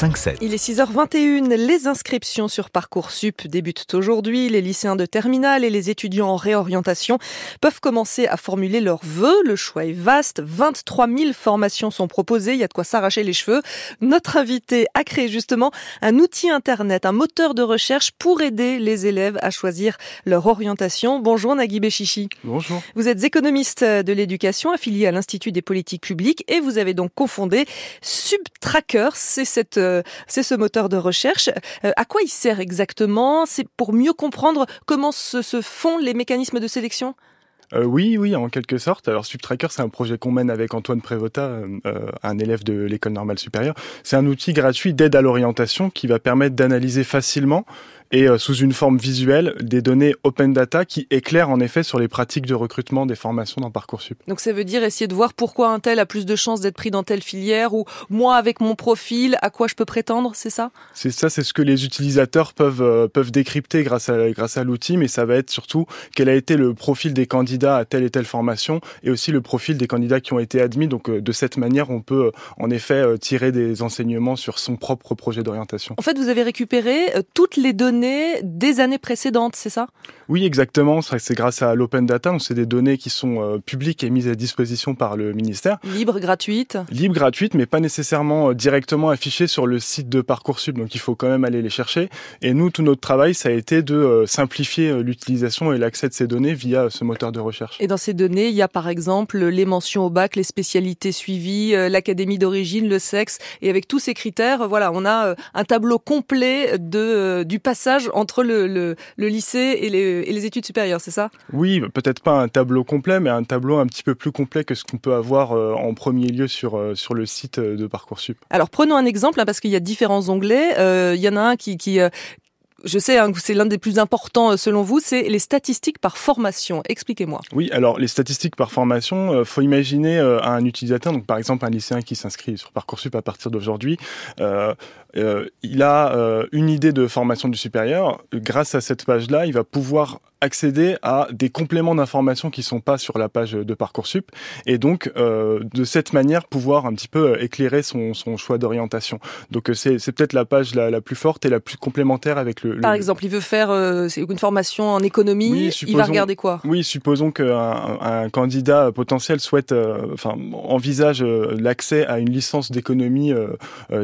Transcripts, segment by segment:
Le 5-7. Il est 6h21. Les inscriptions sur Parcoursup débutent aujourd'hui. Les lycéens de terminale et les étudiants en réorientation peuvent commencer à formuler leurs vœux. Le choix est vaste. 23 000 formations sont proposées. Il y a de quoi s'arracher les cheveux. Notre invité a créé justement un outil internet, un moteur de recherche pour aider les élèves à choisir leur orientation. Bonjour Nagui Béchichi. Bonjour. Vous êtes économiste de l'éducation affilié à l'Institut des politiques publiques et vous avez donc confondé Subtracker. C'est cette euh, c'est ce moteur de recherche. Euh, à quoi il sert exactement? C'est pour mieux comprendre comment se, font les mécanismes de sélection? Euh, oui, oui, en quelque sorte. Alors Subtracker, c'est un projet qu'on mène avec Antoine Prévota, euh, un élève de l'école normale supérieure. C'est un outil gratuit d'aide à l'orientation qui va permettre d'analyser facilement et euh, sous une forme visuelle des données open data qui éclairent en effet sur les pratiques de recrutement des formations dans Parcoursup. Donc ça veut dire essayer de voir pourquoi un tel a plus de chances d'être pris dans telle filière ou moi avec mon profil à quoi je peux prétendre, c'est ça? C'est ça, c'est ce que les utilisateurs peuvent euh, peuvent décrypter grâce à grâce à l'outil, mais ça va être surtout quel a été le profil des candidats à telle et telle formation et aussi le profil des candidats qui ont été admis. Donc euh, de cette manière, on peut en effet tirer des enseignements sur son propre projet d'orientation. En fait, vous avez récupéré toutes les données des années précédentes, c'est ça? Oui, exactement. C'est grâce à l'open data. C'est des données qui sont euh, publiques et mises à disposition par le ministère. Libre, gratuite? Libre, gratuite, mais pas nécessairement euh, directement affichées sur le site de Parcoursup. Donc il faut quand même aller les chercher. Et nous, tout notre travail, ça a été de euh, simplifier l'utilisation et l'accès de ces données via ce moteur de recherche. Et dans ces données, il y a par exemple les mentions au bac, les spécialités suivies, l'académie d'origine, le sexe. Et avec tous ces critères, voilà, on a un tableau complet de, du passage entre le, le, lycée et les, et les, études supérieures, c'est ça? Oui, peut-être pas un tableau complet, mais un tableau un petit peu plus complet que ce qu'on peut avoir euh, en premier lieu sur, euh, sur le site de Parcoursup. Alors prenons un exemple, hein, parce qu'il y a différents onglets. Euh, il y en a un qui, qui je sais hein, que c'est l'un des plus importants selon vous, c'est les statistiques par formation. Expliquez-moi. Oui, alors les statistiques par formation, euh, faut imaginer euh, un utilisateur, donc par exemple un lycéen qui s'inscrit sur Parcoursup à partir d'aujourd'hui, euh, il a une idée de formation du supérieur. Grâce à cette page-là, il va pouvoir accéder à des compléments d'informations qui sont pas sur la page de Parcoursup et donc euh, de cette manière pouvoir un petit peu euh, éclairer son, choix d'orientation. Donc euh, c'est, peut-être la page la, plus forte et la plus complémentaire avec le. Par exemple, il veut faire euh, une formation en économie, oui, il va regarder quoi? Oui, supposons qu'un un candidat potentiel souhaite, enfin envisage l'accès à une licence d'économie,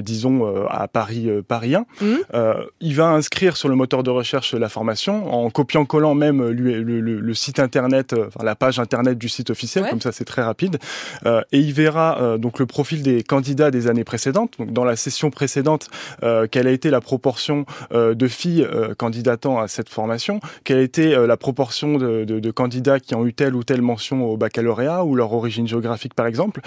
disons à Paris Paris 1. Mmh. il va inscrire sur le moteur de recherche la formation en copiant-collant même euh, le, le, le site internet, euh, enfin, la page internet du site officiel, comme ça c'est très rapide, euh, et il verra euh, donc le profil des candidats des années précédentes. Donc dans la session précédente, euh, quelle a été la proportion de filles candidatant à cette formation, quelle a été la proportion de, candidats qui ont eu telle ou telle mention au baccalauréat ou leur origine géographique par exemple,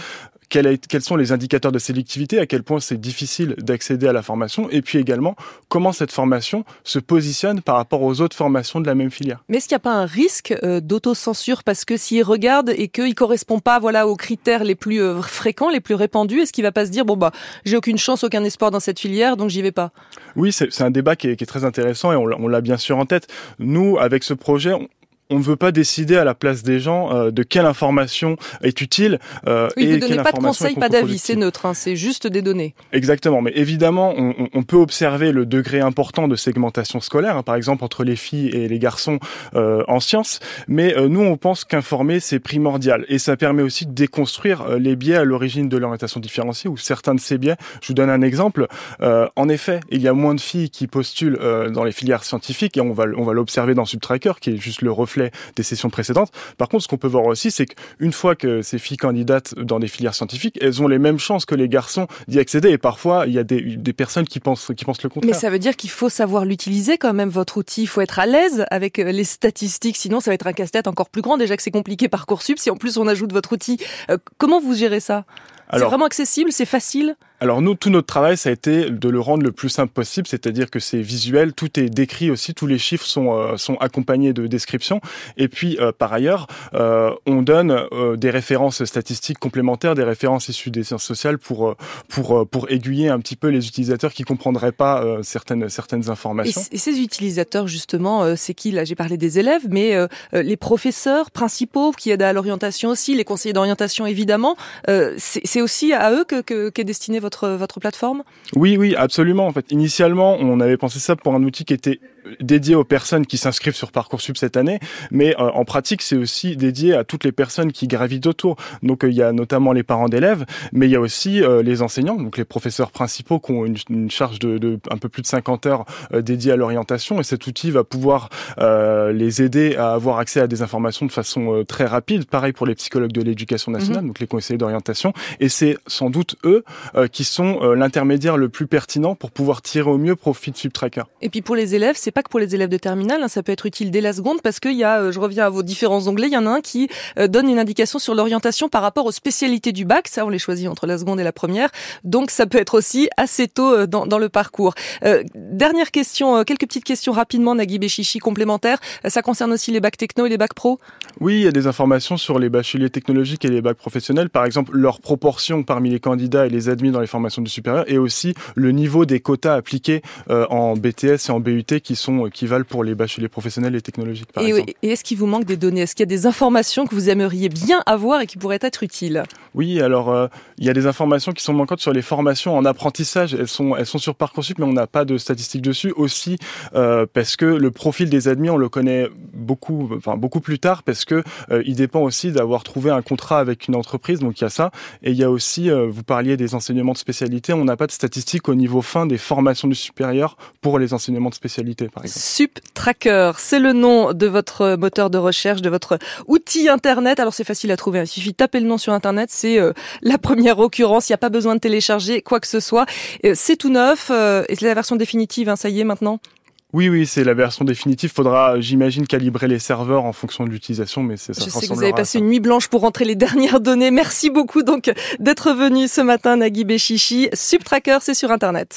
quels sont les indicateurs de sélectivité, à quel point c'est difficile d'accéder à la formation, et puis également comment cette formation se positionne par rapport aux autres formations de la même filière. Mais est-ce qu'il n'y a pas un risque euh, d'autocensure? Parce que s'il regarde et qu'il correspond pas voilà aux critères les plus euh, fréquents, les plus répandus, est-ce qu'il va pas se dire bon bah j'ai aucune chance, aucun espoir dans cette filière, donc j'y vais pas? Oui, c'est un débat qui est, qui est, très intéressant et on l'a bien sûr en tête. Nous, avec ce projet, on ne veut pas décider à la place des gens euh, de quelle information est utile. Euh, oui, et vous donnez pas de conseils, pas d'avis, c'est neutre, hein, c'est juste des données. Exactement, mais évidemment, on, on, peut observer le degré important de segmentation scolaire, hein, par exemple entre les filles et les garçons euh, en sciences, mais euh, nous, on pense qu'informer, c'est primordial, et ça permet aussi de déconstruire euh, les biais à l'origine de l'orientation différenciée, ou certains de ces biais. Je vous donne un exemple. en effet, il y a moins de filles qui postulent dans les filières scientifiques, et on va, on va l'observer dans Subtracker, qui est juste le reflet des sessions précédentes. Par contre, ce qu'on peut voir aussi, c'est qu'une fois que ces filles candidatent dans des filières scientifiques, elles ont les mêmes chances que les garçons d'y accéder. Et parfois, il y a des, des personnes qui pensent, qui pensent le contraire. Mais ça veut dire qu'il faut savoir l'utiliser quand même, votre outil. Il faut être à l'aise avec euh, les statistiques. Sinon, ça va être un casse-tête encore plus grand. Déjà que c'est compliqué Parcoursup. Si en plus on ajoute votre outil, euh, comment vous gérez ça? C'est vraiment accessible? C'est facile? Alors nous, tout notre travail, ça a été de le rendre le plus simple possible, c'est-à-dire que c'est visuel, tout est décrit aussi, tous les chiffres sont euh, sont accompagnés de descriptions. Et puis euh, par ailleurs, euh, on donne des références statistiques complémentaires, des références issues des sciences sociales pour pour pour aiguiller un petit peu les utilisateurs qui comprendraient pas certaines certaines informations. Et, ces utilisateurs justement, c'est qui? Là J'ai parlé des élèves, mais les professeurs principaux qui aident à l'orientation aussi, les conseillers d'orientation évidemment, c'est aussi à eux que qu'est destiné votre votre plateforme? Oui, oui, absolument. En fait, initialement, on avait pensé ça pour un outil qui était dédié aux personnes qui s'inscrivent sur Parcoursup cette année, mais euh, en pratique, c'est aussi dédié à toutes les personnes qui gravitent autour. Donc euh, il y a notamment les parents d'élèves, mais il y a aussi euh, les enseignants, donc les professeurs principaux qui ont une, charge de, de, un peu plus de 50 heures dédiée à l'orientation, et cet outil va pouvoir les aider à avoir accès à des informations de façon très rapide. Pareil pour les psychologues de l'éducation nationale, mhm. donc les conseillers d'orientation, et c'est sans doute eux qui sont l'intermédiaire le plus pertinent pour pouvoir tirer au mieux profit de SubTracker. Et puis pour les élèves, c'est pas que pour les élèves de terminale, hein, ça peut être utile dès la seconde parce qu'il y a, euh, je reviens à vos différents onglets, il y en a un qui euh, donne une indication sur l'orientation par rapport aux spécialités du bac. Ça, on les choisit entre la seconde et la première. Donc, ça peut être aussi assez tôt euh, dans, dans le parcours. dernière question, quelques petites questions rapidement, Nagui Béchichi, complémentaires. Ça concerne aussi les bacs techno et les bacs pro Oui, il y a des informations sur les bacheliers technologiques et les bacs professionnels. Par exemple, leur proportion parmi les candidats et les admis dans les formations du supérieur et aussi le niveau des quotas appliqués en BTS et en BUT qui sont qui valent pour les bacheliers professionnels et technologiques, par et, exemple. Et est-ce qu'il vous manque des données? Est-ce qu'il y a des informations que vous aimeriez bien avoir et qui pourraient être utiles? Oui, alors euh, il y a des informations qui sont manquantes sur les formations en apprentissage. Elles sont, elles sont sur Parcoursup, mais on n'a pas de statistiques dessus. Aussi euh, parce que le profil des admis, on le connaît beaucoup, enfin beaucoup plus tard, parce que euh, il dépend aussi d'avoir trouvé un contrat avec une entreprise. Donc il y a ça, et il y a aussi, vous parliez des enseignements de spécialité. On n'a pas de statistiques au niveau fin des formations du supérieur pour les enseignements de spécialité, par SupTracker, c'est le nom de votre moteur de recherche, de votre outil internet. Alors c'est facile à trouver, il suffit de taper le nom sur internet, euh, la première occurrence, il n'y a pas besoin de télécharger quoi que ce soit. Euh, c'est tout neuf, euh, et c'est la version définitive, hein, ça y est maintenant oui, oui, c'est la version définitive. Faudra, j'imagine, calibrer les serveurs en fonction de l'utilisation, mais c'est ça. Je sais que vous avez passé une nuit blanche pour rentrer les dernières données. Merci beaucoup donc d'être venu ce matin, Nagui Béchichi. SubTracker, c'est sur Internet.